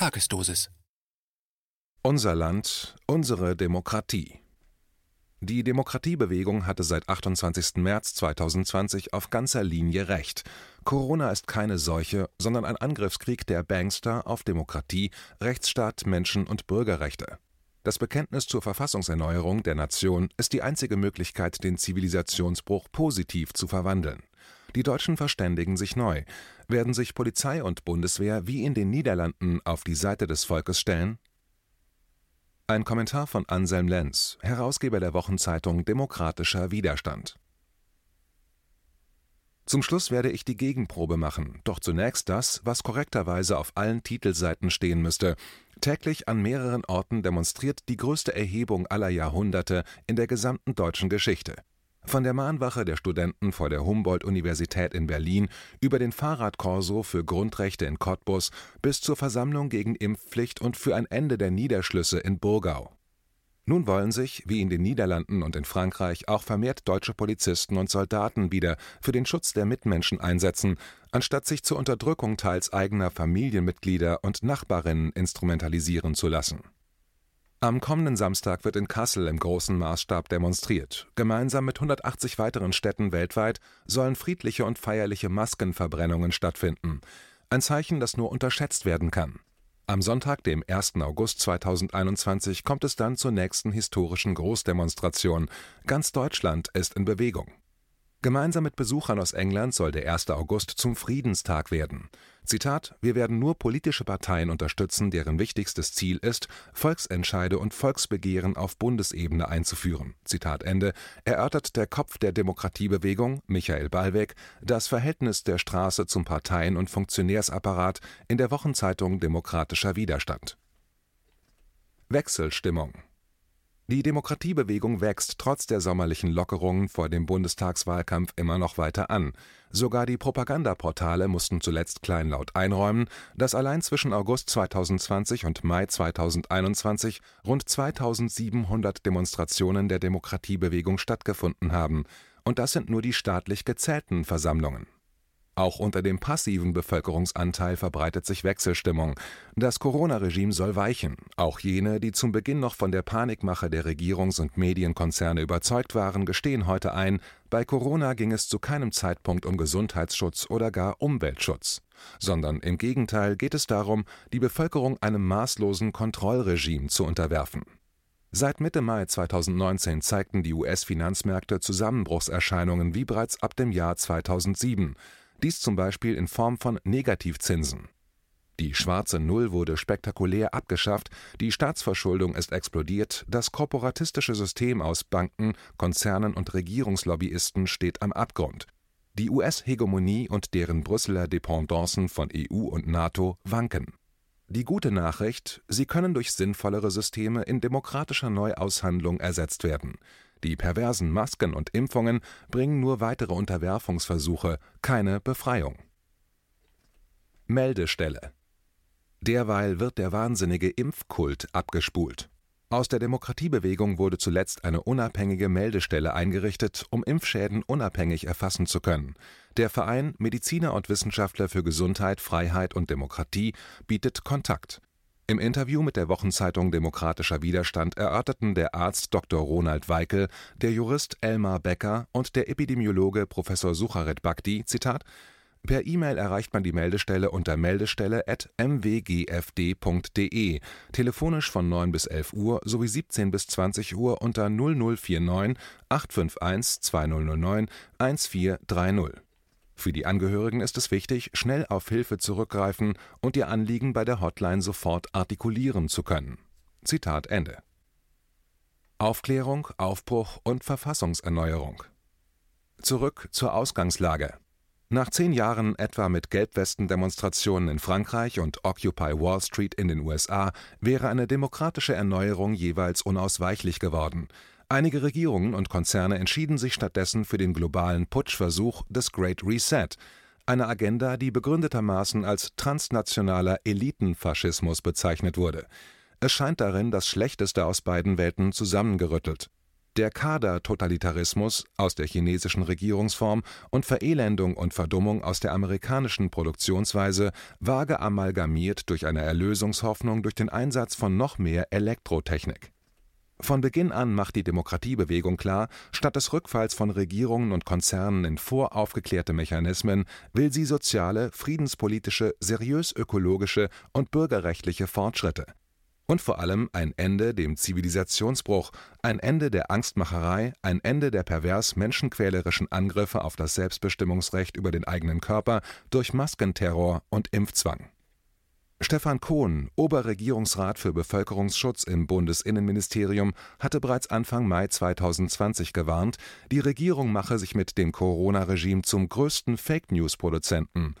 Tagesdosis. Unser Land, unsere Demokratie. Die Demokratiebewegung hatte seit 28. März 2020 auf ganzer Linie recht. Corona ist keine Seuche, sondern ein Angriffskrieg der Bankster auf Demokratie, Rechtsstaat, Menschen- und Bürgerrechte. Das Bekenntnis zur Verfassungserneuerung der Nation ist die einzige Möglichkeit, den Zivilisationsbruch positiv zu verwandeln. Die Deutschen verständigen sich neu. Werden sich Polizei und Bundeswehr wie in den Niederlanden auf die Seite des Volkes stellen? Ein Kommentar von Anselm Lenz, Herausgeber der Wochenzeitung Demokratischer Widerstand. Zum Schluss werde ich die Gegenprobe machen, doch zunächst das, was korrekterweise auf allen Titelseiten stehen müsste. Täglich an mehreren Orten demonstriert die größte Erhebung aller Jahrhunderte in der gesamten deutschen Geschichte. Von der Mahnwache der Studenten vor der Humboldt-Universität in Berlin über den Fahrradkorso für Grundrechte in Cottbus bis zur Versammlung gegen Impfpflicht und für ein Ende der Niederschlüsse in Burgau. Nun wollen sich, wie in den Niederlanden und in Frankreich, auch vermehrt deutsche Polizisten und Soldaten wieder für den Schutz der Mitmenschen einsetzen, anstatt sich zur Unterdrückung teils eigener Familienmitglieder und Nachbarinnen instrumentalisieren zu lassen am kommenden Samstag wird in Kassel im großen Maßstab demonstriert. Gemeinsam mit 180 weiteren Städten weltweit sollen friedliche und feierliche Maskenverbrennungen stattfinden. Ein Zeichen, das nur unterschätzt werden kann. Am Sonntag, dem 1. August 2021, kommt es dann zur nächsten historischen Großdemonstration. Ganz Deutschland ist in Bewegung. Gemeinsam mit Besuchern aus England soll der 1. August zum Friedenstag werden. Zitat: Wir werden nur politische Parteien unterstützen, deren wichtigstes Ziel ist, Volksentscheide und Volksbegehren auf Bundesebene einzuführen. Zitat Ende, erörtert der Kopf der Demokratiebewegung, Michael Ballweg, das Verhältnis der Straße zum Parteien- und Funktionärsapparat in der Wochenzeitung Demokratischer Widerstand. Wechselstimmung die Demokratiebewegung wächst trotz der sommerlichen Lockerungen vor dem Bundestagswahlkampf immer noch weiter an. Sogar die Propagandaportale mussten zuletzt kleinlaut einräumen, dass allein zwischen August 2020 und Mai 2021 rund 2700 Demonstrationen der Demokratiebewegung stattgefunden haben. Und das sind nur die staatlich gezählten Versammlungen auch unter dem passiven Bevölkerungsanteil verbreitet sich Wechselstimmung. Das Corona-Regime soll weichen. Auch jene, die zum Beginn noch von der Panikmache der Regierungs- und Medienkonzerne überzeugt waren, gestehen heute ein, bei Corona ging es zu keinem Zeitpunkt um Gesundheitsschutz oder gar Umweltschutz, sondern im Gegenteil geht es darum, die Bevölkerung einem maßlosen Kontrollregime zu unterwerfen. Seit Mitte Mai 2019 zeigten die US-Finanzmärkte Zusammenbruchserscheinungen wie bereits ab dem Jahr 2007 dies zum Beispiel in Form von Negativzinsen. Die schwarze Null wurde spektakulär abgeschafft, die Staatsverschuldung ist explodiert, das korporatistische System aus Banken, Konzernen und Regierungslobbyisten steht am Abgrund. Die US-Hegemonie und deren Brüsseler Dependancen von EU und NATO wanken. Die gute Nachricht, sie können durch sinnvollere Systeme in demokratischer Neuaushandlung ersetzt werden. Die perversen Masken und Impfungen bringen nur weitere Unterwerfungsversuche, keine Befreiung. Meldestelle Derweil wird der wahnsinnige Impfkult abgespult. Aus der Demokratiebewegung wurde zuletzt eine unabhängige Meldestelle eingerichtet, um Impfschäden unabhängig erfassen zu können. Der Verein Mediziner und Wissenschaftler für Gesundheit, Freiheit und Demokratie bietet Kontakt. Im Interview mit der Wochenzeitung Demokratischer Widerstand erörterten der Arzt Dr. Ronald Weikel, der Jurist Elmar Becker und der Epidemiologe Professor Sucharit Zitat, Per E-Mail erreicht man die Meldestelle unter meldestelle.mwgfd.de, telefonisch von 9 bis 11 Uhr sowie 17 bis 20 Uhr unter 0049 851 2009 1430. Für die Angehörigen ist es wichtig, schnell auf Hilfe zurückgreifen und ihr Anliegen bei der Hotline sofort artikulieren zu können. Zitat Ende. Aufklärung, Aufbruch und Verfassungserneuerung. Zurück zur Ausgangslage. Nach zehn Jahren etwa mit Gelbwesten-Demonstrationen in Frankreich und Occupy Wall Street in den USA wäre eine demokratische Erneuerung jeweils unausweichlich geworden. Einige Regierungen und Konzerne entschieden sich stattdessen für den globalen Putschversuch des Great Reset, eine Agenda, die begründetermaßen als transnationaler Elitenfaschismus bezeichnet wurde. Es scheint darin das Schlechteste aus beiden Welten zusammengerüttelt. Der Kader-Totalitarismus aus der chinesischen Regierungsform und Verelendung und Verdummung aus der amerikanischen Produktionsweise vage amalgamiert durch eine Erlösungshoffnung durch den Einsatz von noch mehr Elektrotechnik. Von Beginn an macht die Demokratiebewegung klar, statt des Rückfalls von Regierungen und Konzernen in voraufgeklärte Mechanismen will sie soziale, friedenspolitische, seriös ökologische und bürgerrechtliche Fortschritte und vor allem ein Ende dem Zivilisationsbruch, ein Ende der Angstmacherei, ein Ende der pervers menschenquälerischen Angriffe auf das Selbstbestimmungsrecht über den eigenen Körper durch Maskenterror und Impfzwang. Stefan Kohn, Oberregierungsrat für Bevölkerungsschutz im Bundesinnenministerium, hatte bereits Anfang Mai 2020 gewarnt, die Regierung mache sich mit dem Corona-Regime zum größten Fake-News-Produzenten.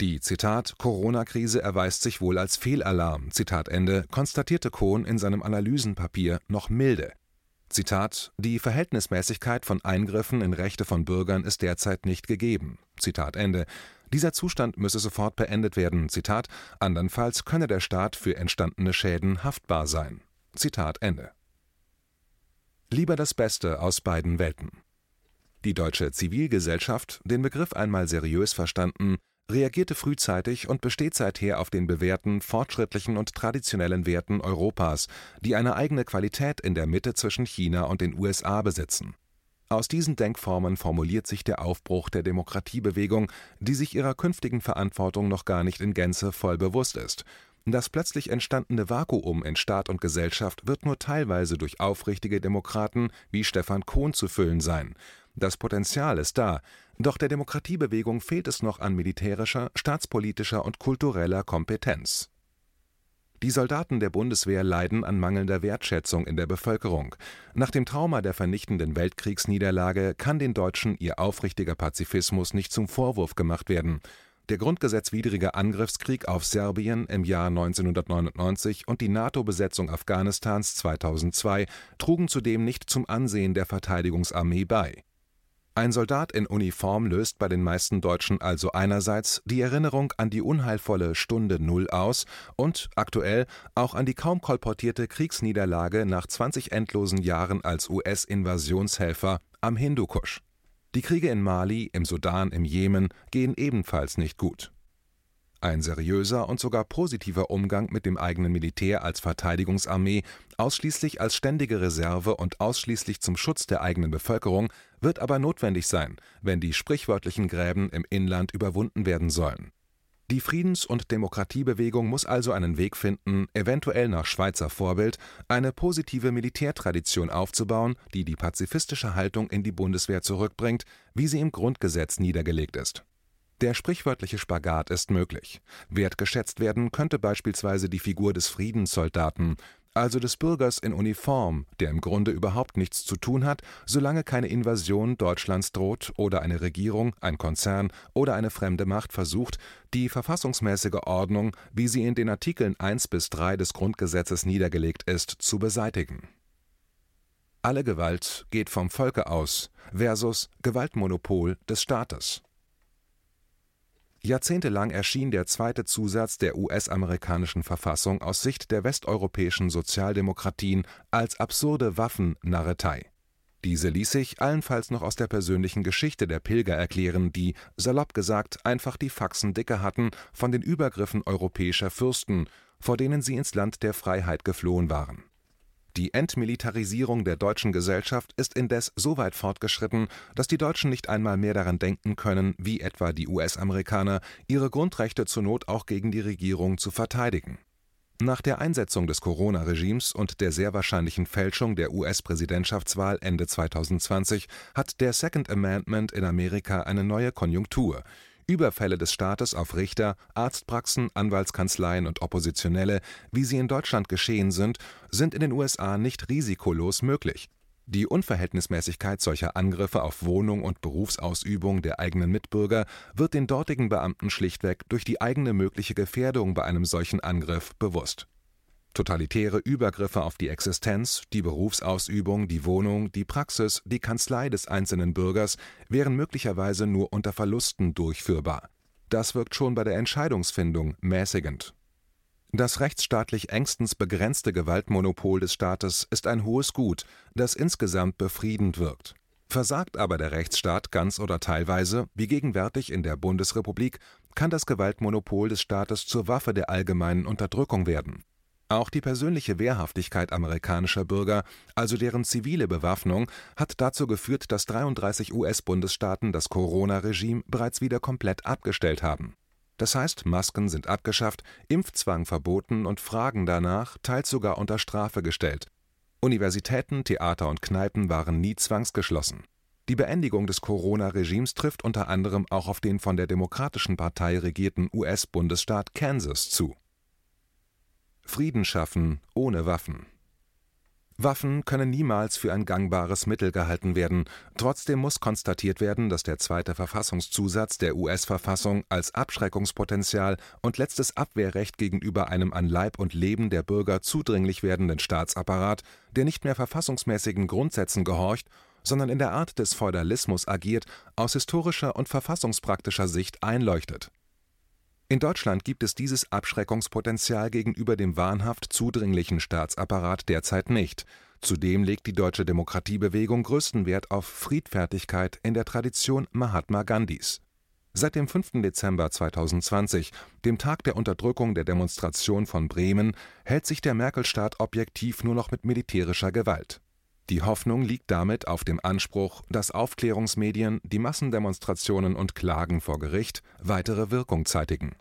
Die Zitat Corona-Krise erweist sich wohl als Fehlalarm, Zitat Ende, konstatierte Kohn in seinem Analysenpapier noch milde. Zitat Die Verhältnismäßigkeit von Eingriffen in Rechte von Bürgern ist derzeit nicht gegeben. Zitat Ende. Dieser Zustand müsse sofort beendet werden. Zitat Andernfalls könne der Staat für entstandene Schäden haftbar sein. Zitat Ende. Lieber das Beste aus beiden Welten. Die deutsche Zivilgesellschaft, den Begriff einmal seriös verstanden, reagierte frühzeitig und besteht seither auf den bewährten, fortschrittlichen und traditionellen Werten Europas, die eine eigene Qualität in der Mitte zwischen China und den USA besitzen. Aus diesen Denkformen formuliert sich der Aufbruch der Demokratiebewegung, die sich ihrer künftigen Verantwortung noch gar nicht in Gänze voll bewusst ist. Das plötzlich entstandene Vakuum in Staat und Gesellschaft wird nur teilweise durch aufrichtige Demokraten wie Stefan Kohn zu füllen sein. Das Potenzial ist da, doch der Demokratiebewegung fehlt es noch an militärischer, staatspolitischer und kultureller Kompetenz. Die Soldaten der Bundeswehr leiden an mangelnder Wertschätzung in der Bevölkerung. Nach dem Trauma der vernichtenden Weltkriegsniederlage kann den Deutschen ihr aufrichtiger Pazifismus nicht zum Vorwurf gemacht werden. Der grundgesetzwidrige Angriffskrieg auf Serbien im Jahr 1999 und die NATO-Besetzung Afghanistans 2002 trugen zudem nicht zum Ansehen der Verteidigungsarmee bei ein Soldat in Uniform löst bei den meisten Deutschen also einerseits die Erinnerung an die unheilvolle Stunde Null aus und aktuell auch an die kaum kolportierte Kriegsniederlage nach 20 endlosen Jahren als US-Invasionshelfer am Hindukusch. Die Kriege in Mali, im Sudan, im Jemen gehen ebenfalls nicht gut ein seriöser und sogar positiver Umgang mit dem eigenen Militär als Verteidigungsarmee, ausschließlich als ständige Reserve und ausschließlich zum Schutz der eigenen Bevölkerung, wird aber notwendig sein, wenn die sprichwörtlichen Gräben im Inland überwunden werden sollen. Die Friedens- und Demokratiebewegung muss also einen Weg finden, eventuell nach Schweizer Vorbild, eine positive Militärtradition aufzubauen, die die pazifistische Haltung in die Bundeswehr zurückbringt, wie sie im Grundgesetz niedergelegt ist der sprichwörtliche Spagat ist möglich. Wertgeschätzt werden könnte beispielsweise die Figur des Friedenssoldaten, also des Bürgers in Uniform, der im Grunde überhaupt nichts zu tun hat, solange keine Invasion Deutschlands droht oder eine Regierung, ein Konzern oder eine fremde Macht versucht, die verfassungsmäßige Ordnung, wie sie in den Artikeln 1 bis 3 des Grundgesetzes niedergelegt ist, zu beseitigen. Alle Gewalt geht vom Volke aus versus Gewaltmonopol des Staates. Jahrzehntelang erschien der zweite Zusatz der US-amerikanischen Verfassung aus Sicht der westeuropäischen Sozialdemokratien als absurde Waffennarretei. Diese ließ sich allenfalls noch aus der persönlichen Geschichte der Pilger erklären, die, salopp gesagt, einfach die Faxen dicke hatten von den Übergriffen europäischer Fürsten, vor denen sie ins Land der Freiheit geflohen waren die Entmilitarisierung der deutschen Gesellschaft ist indes so weit fortgeschritten, dass die Deutschen nicht einmal mehr daran denken können, wie etwa die US-Amerikaner, ihre Grundrechte zur Not auch gegen die Regierung zu verteidigen. Nach der Einsetzung des Corona-Regimes und der sehr wahrscheinlichen Fälschung der US-Präsidentschaftswahl Ende 2020 hat der Second Amendment in Amerika eine neue Konjunktur Überfälle des Staates auf Richter, Arztpraxen, Anwaltskanzleien und Oppositionelle, wie sie in Deutschland geschehen sind, sind in den USA nicht risikolos möglich. Die Unverhältnismäßigkeit solcher Angriffe auf Wohnung und Berufsausübung der eigenen Mitbürger wird den dortigen Beamten schlichtweg durch die eigene mögliche Gefährdung bei einem solchen Angriff bewusst Totalitäre Übergriffe auf die Existenz, die Berufsausübung, die Wohnung, die Praxis, die Kanzlei des einzelnen Bürgers wären möglicherweise nur unter Verlusten durchführbar. Das wirkt schon bei der Entscheidungsfindung mäßigend. Das rechtsstaatlich engstens begrenzte Gewaltmonopol des Staates ist ein hohes Gut, das insgesamt befriedend wirkt. Versagt aber der Rechtsstaat ganz oder teilweise, wie gegenwärtig in der Bundesrepublik, kann das Gewaltmonopol des Staates zur Waffe der allgemeinen Unterdrückung werden. Auch die persönliche Wehrhaftigkeit amerikanischer Bürger, also deren zivile Bewaffnung, hat dazu geführt, dass 33 US-Bundesstaaten das Corona-Regime bereits wieder komplett abgestellt haben. Das heißt, Masken sind abgeschafft, Impfzwang verboten und Fragen danach teils sogar unter Strafe gestellt. Universitäten, Theater und Kneipen waren nie zwangsgeschlossen. Die Beendigung des Corona-Regimes trifft unter anderem auch auf den von der Demokratischen Partei regierten US-Bundesstaat Kansas zu Frieden schaffen ohne Waffen. Waffen können niemals für ein gangbares Mittel gehalten werden. Trotzdem muss konstatiert werden, dass der zweite Verfassungszusatz der US-Verfassung als Abschreckungspotenzial und letztes Abwehrrecht gegenüber einem an Leib und Leben der Bürger zudringlich werdenden Staatsapparat, der nicht mehr verfassungsmäßigen Grundsätzen gehorcht, sondern in der Art des Feudalismus agiert, aus historischer und verfassungspraktischer Sicht einleuchtet in Deutschland gibt es dieses Abschreckungspotenzial gegenüber dem wahnhaft zudringlichen Staatsapparat derzeit nicht. Zudem legt die deutsche Demokratiebewegung größten Wert auf Friedfertigkeit in der Tradition Mahatma Gandhis. Seit dem 5. Dezember 2020, dem Tag der Unterdrückung der Demonstration von Bremen, hält sich der Merkel-Staat objektiv nur noch mit militärischer Gewalt. Die Hoffnung liegt damit auf dem Anspruch, dass Aufklärungsmedien die Massendemonstrationen und Klagen vor Gericht weitere Wirkung zeitigen.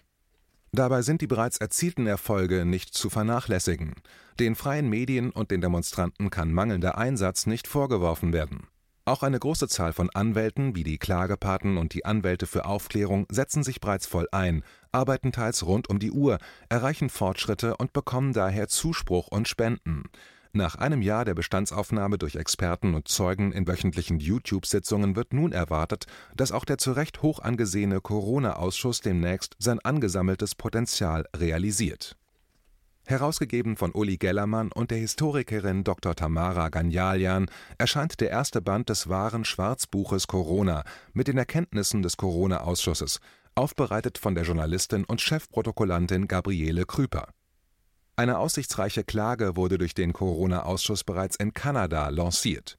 Dabei sind die bereits erzielten Erfolge nicht zu vernachlässigen. Den freien Medien und den Demonstranten kann mangelnder Einsatz nicht vorgeworfen werden. Auch eine große Zahl von Anwälten wie die Klagepaten und die Anwälte für Aufklärung setzen sich bereits voll ein, arbeiten teils rund um die Uhr, erreichen Fortschritte und bekommen daher Zuspruch und Spenden. Nach einem Jahr der Bestandsaufnahme durch Experten und Zeugen in wöchentlichen YouTube-Sitzungen wird nun erwartet, dass auch der zu Recht hoch angesehene Corona-Ausschuss demnächst sein angesammeltes Potenzial realisiert. Herausgegeben von Uli Gellermann und der Historikerin Dr. Tamara Ganjalian erscheint der erste Band des wahren Schwarzbuches Corona mit den Erkenntnissen des Corona-Ausschusses, aufbereitet von der Journalistin und Chefprotokollantin Gabriele Krüper eine aussichtsreiche Klage wurde durch den Corona-Ausschuss bereits in Kanada lanciert.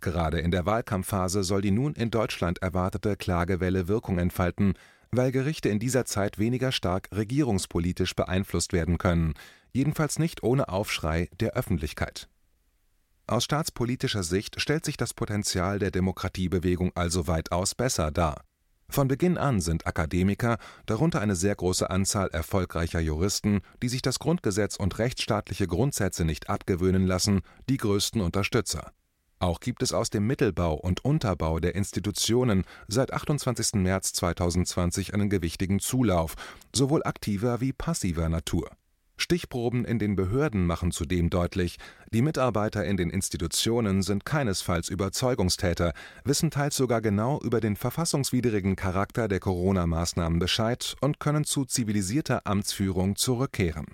Gerade in der Wahlkampfphase soll die nun in Deutschland erwartete Klagewelle Wirkung entfalten, weil Gerichte in dieser Zeit weniger stark regierungspolitisch beeinflusst werden können, jedenfalls nicht ohne Aufschrei der Öffentlichkeit. Aus staatspolitischer Sicht stellt sich das Potenzial der Demokratiebewegung also weitaus besser dar von Beginn an sind Akademiker, darunter eine sehr große Anzahl erfolgreicher Juristen, die sich das Grundgesetz und rechtsstaatliche Grundsätze nicht abgewöhnen lassen, die größten Unterstützer. Auch gibt es aus dem Mittelbau und Unterbau der Institutionen seit 28. März 2020 einen gewichtigen Zulauf, sowohl aktiver wie passiver Natur Stichproben in den Behörden machen zudem deutlich, die Mitarbeiter in den Institutionen sind keinesfalls Überzeugungstäter, wissen teils sogar genau über den verfassungswidrigen Charakter der Corona-Maßnahmen Bescheid und können zu zivilisierter Amtsführung zurückkehren.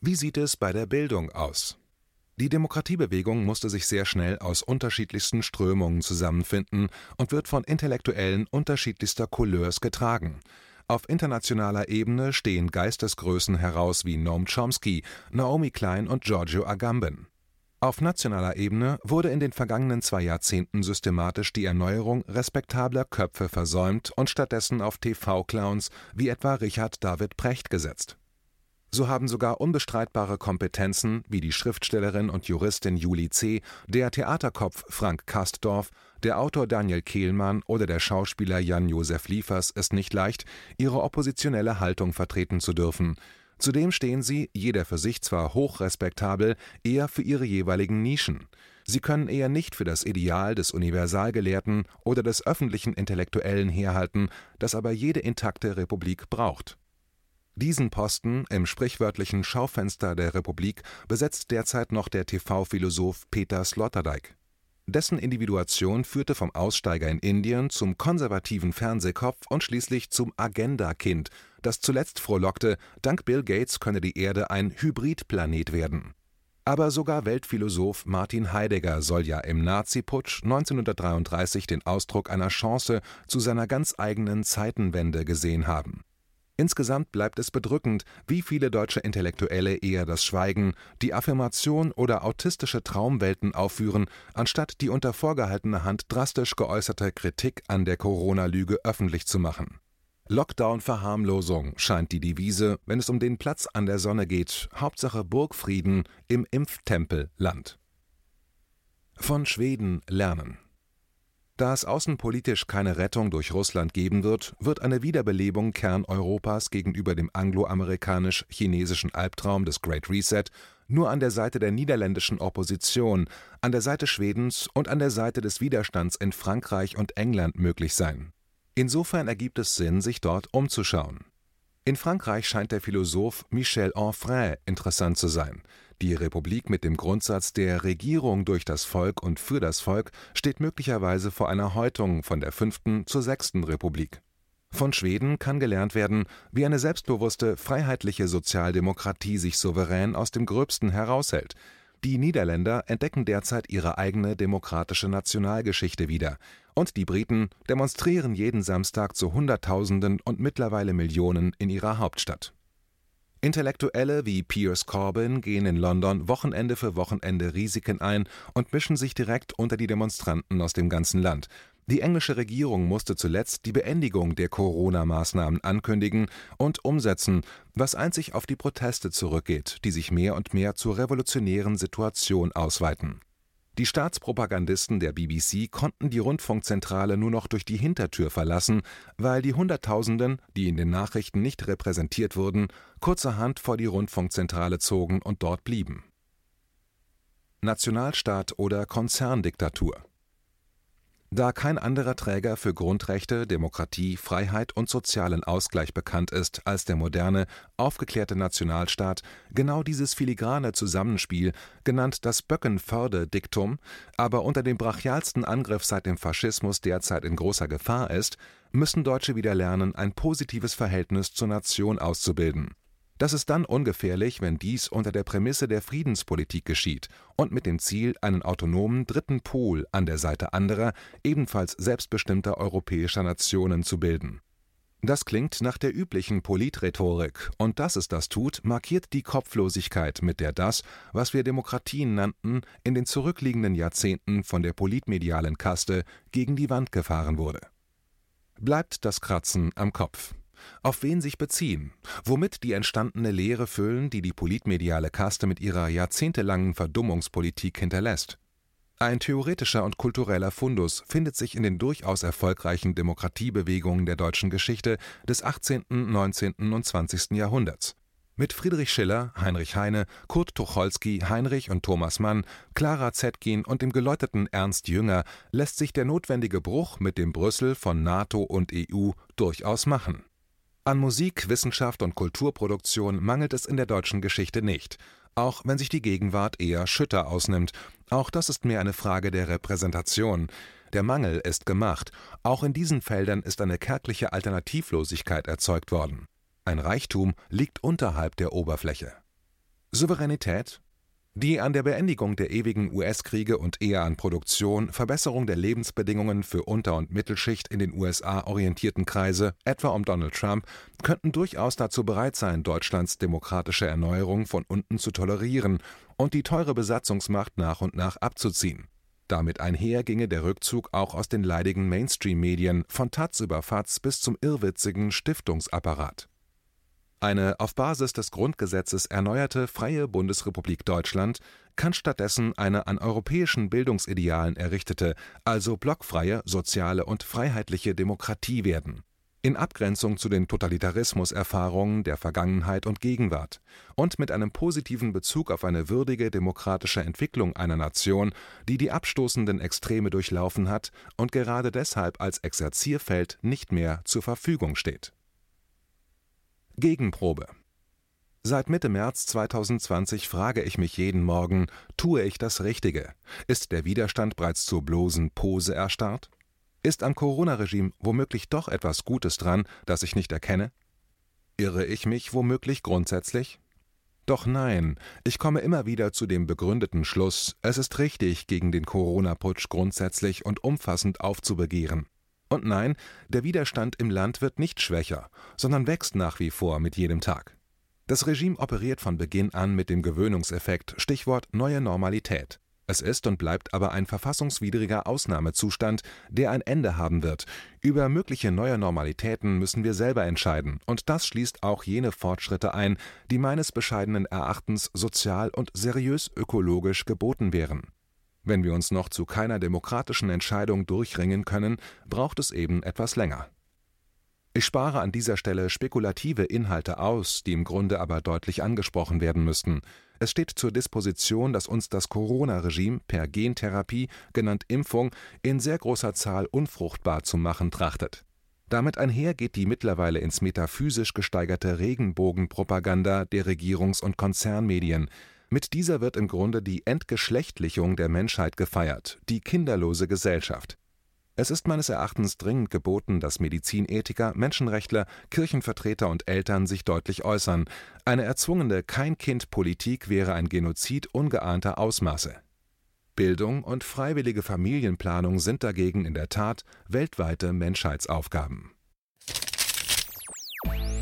Wie sieht es bei der Bildung aus? Die Demokratiebewegung musste sich sehr schnell aus unterschiedlichsten Strömungen zusammenfinden und wird von Intellektuellen unterschiedlichster Couleurs getragen auf internationaler Ebene stehen Geistesgrößen heraus wie Noam Chomsky, Naomi Klein und Giorgio Agamben. Auf nationaler Ebene wurde in den vergangenen zwei Jahrzehnten systematisch die Erneuerung respektabler Köpfe versäumt und stattdessen auf TV-Clowns wie etwa Richard David Precht gesetzt. So haben sogar unbestreitbare Kompetenzen wie die Schriftstellerin und Juristin Julie C., der Theaterkopf Frank Kastdorf der Autor Daniel Kehlmann oder der Schauspieler Jan-Josef Liefers es nicht leicht, ihre oppositionelle Haltung vertreten zu dürfen. Zudem stehen sie, jeder für sich zwar hochrespektabel, eher für ihre jeweiligen Nischen. Sie können eher nicht für das Ideal des Universalgelehrten oder des öffentlichen Intellektuellen herhalten, das aber jede intakte Republik braucht. Diesen Posten im sprichwörtlichen Schaufenster der Republik besetzt derzeit noch der TV-Philosoph Peter Sloterdijk dessen Individuation führte vom Aussteiger in Indien zum konservativen Fernsehkopf und schließlich zum Agenda-Kind, das zuletzt frohlockte, dank Bill Gates könne die Erde ein Hybridplanet werden. Aber sogar Weltphilosoph Martin Heidegger soll ja im Nazi-Putsch 1933 den Ausdruck einer Chance zu seiner ganz eigenen Zeitenwende gesehen haben Insgesamt bleibt es bedrückend, wie viele deutsche Intellektuelle eher das Schweigen, die Affirmation oder autistische Traumwelten aufführen, anstatt die unter vorgehaltener Hand drastisch geäußerte Kritik an der Corona-Lüge öffentlich zu machen. Lockdown-Verharmlosung scheint die Devise, wenn es um den Platz an der Sonne geht, Hauptsache Burgfrieden im Impftempelland. Von Schweden lernen da es außenpolitisch keine Rettung durch Russland geben wird, wird eine Wiederbelebung Kerneuropas gegenüber dem angloamerikanisch-chinesischen Albtraum des Great Reset nur an der Seite der niederländischen Opposition, an der Seite Schwedens und an der Seite des Widerstands in Frankreich und England möglich sein. Insofern ergibt es Sinn, sich dort umzuschauen. In Frankreich scheint der Philosoph Michel Onfray interessant zu sein die Republik mit dem Grundsatz der Regierung durch das Volk und für das Volk steht möglicherweise vor einer Häutung von der fünften zur sechsten Republik. Von Schweden kann gelernt werden, wie eine selbstbewusste, freiheitliche Sozialdemokratie sich souverän aus dem Gröbsten heraushält. Die Niederländer entdecken derzeit ihre eigene demokratische Nationalgeschichte wieder, und die Briten demonstrieren jeden Samstag zu Hunderttausenden und mittlerweile Millionen in ihrer Hauptstadt Intellektuelle wie Piers Corbyn gehen in London Wochenende für Wochenende Risiken ein und mischen sich direkt unter die Demonstranten aus dem ganzen Land. Die englische Regierung musste zuletzt die Beendigung der Corona-Maßnahmen ankündigen und umsetzen, was einzig auf die Proteste zurückgeht, die sich mehr und mehr zur revolutionären Situation ausweiten die Staatspropagandisten der BBC konnten die Rundfunkzentrale nur noch durch die Hintertür verlassen, weil die Hunderttausenden, die in den Nachrichten nicht repräsentiert wurden, kurzerhand vor die Rundfunkzentrale zogen und dort blieben. Nationalstaat oder Konzerndiktatur da kein anderer Träger für Grundrechte, Demokratie, Freiheit und sozialen Ausgleich bekannt ist als der moderne, aufgeklärte Nationalstaat, genau dieses filigrane Zusammenspiel, genannt das Böckenförde-Diktum, aber unter dem brachialsten Angriff seit dem Faschismus derzeit in großer Gefahr ist, müssen Deutsche wieder lernen, ein positives Verhältnis zur Nation auszubilden das ist dann ungefährlich, wenn dies unter der Prämisse der Friedenspolitik geschieht und mit dem Ziel, einen autonomen dritten Pol an der Seite anderer, ebenfalls selbstbestimmter europäischer Nationen zu bilden. Das klingt nach der üblichen Politrhetorik, und dass es das tut, markiert die Kopflosigkeit, mit der das, was wir Demokratien nannten, in den zurückliegenden Jahrzehnten von der politmedialen Kaste gegen die Wand gefahren wurde. Bleibt das Kratzen am Kopf. Auf wen sich beziehen, womit die entstandene Leere füllen, die die politmediale Kaste mit ihrer jahrzehntelangen Verdummungspolitik hinterlässt. Ein theoretischer und kultureller Fundus findet sich in den durchaus erfolgreichen Demokratiebewegungen der deutschen Geschichte des 18., 19. und 20. Jahrhunderts. Mit Friedrich Schiller, Heinrich Heine, Kurt Tucholsky, Heinrich und Thomas Mann, Clara Zetkin und dem geläuterten Ernst Jünger lässt sich der notwendige Bruch mit dem Brüssel von NATO und EU durchaus machen an Musik, Wissenschaft und Kulturproduktion mangelt es in der deutschen Geschichte nicht, auch wenn sich die Gegenwart eher Schütter ausnimmt. Auch das ist mehr eine Frage der Repräsentation. Der Mangel ist gemacht. Auch in diesen Feldern ist eine kärgliche Alternativlosigkeit erzeugt worden. Ein Reichtum liegt unterhalb der Oberfläche. Souveränität die an der Beendigung der ewigen US-Kriege und eher an Produktion, Verbesserung der Lebensbedingungen für Unter- und Mittelschicht in den USA orientierten Kreise, etwa um Donald Trump, könnten durchaus dazu bereit sein, Deutschlands demokratische Erneuerung von unten zu tolerieren und die teure Besatzungsmacht nach und nach abzuziehen. Damit einher ginge der Rückzug auch aus den leidigen Mainstream-Medien, von Taz über Faz bis zum irrwitzigen Stiftungsapparat eine auf Basis des Grundgesetzes erneuerte freie Bundesrepublik Deutschland kann stattdessen eine an europäischen Bildungsidealen errichtete, also blockfreie, soziale und freiheitliche Demokratie werden. In Abgrenzung zu den Totalitarismuserfahrungen der Vergangenheit und Gegenwart und mit einem positiven Bezug auf eine würdige demokratische Entwicklung einer Nation, die die abstoßenden Extreme durchlaufen hat und gerade deshalb als Exerzierfeld nicht mehr zur Verfügung steht Gegenprobe Seit Mitte März 2020 frage ich mich jeden Morgen, tue ich das Richtige? Ist der Widerstand bereits zur bloßen Pose erstarrt? Ist am Corona-Regime womöglich doch etwas Gutes dran, das ich nicht erkenne? Irre ich mich womöglich grundsätzlich? Doch nein, ich komme immer wieder zu dem begründeten Schluss, es ist richtig, gegen den Corona-Putsch grundsätzlich und umfassend aufzubegehren. Und nein, der Widerstand im Land wird nicht schwächer, sondern wächst nach wie vor mit jedem Tag. Das Regime operiert von Beginn an mit dem Gewöhnungseffekt, Stichwort neue Normalität. Es ist und bleibt aber ein verfassungswidriger Ausnahmezustand, der ein Ende haben wird. Über mögliche neue Normalitäten müssen wir selber entscheiden, und das schließt auch jene Fortschritte ein, die meines bescheidenen Erachtens sozial und seriös ökologisch geboten wären. Wenn wir uns noch zu keiner demokratischen Entscheidung durchringen können, braucht es eben etwas länger. Ich spare an dieser Stelle spekulative Inhalte aus, die im Grunde aber deutlich angesprochen werden müssten. Es steht zur Disposition, dass uns das Corona-Regime per Gentherapie, genannt Impfung, in sehr großer Zahl unfruchtbar zu machen trachtet. Damit einher geht die mittlerweile ins metaphysisch gesteigerte Regenbogenpropaganda der Regierungs- und Konzernmedien. Mit dieser wird im Grunde die Entgeschlechtlichung der Menschheit gefeiert, die kinderlose Gesellschaft. Es ist meines Erachtens dringend geboten, dass Medizinethiker, Menschenrechtler, Kirchenvertreter und Eltern sich deutlich äußern. Eine erzwungene Kein-Kind-Politik wäre ein Genozid ungeahnter Ausmaße. Bildung und freiwillige Familienplanung sind dagegen in der Tat weltweite Menschheitsaufgaben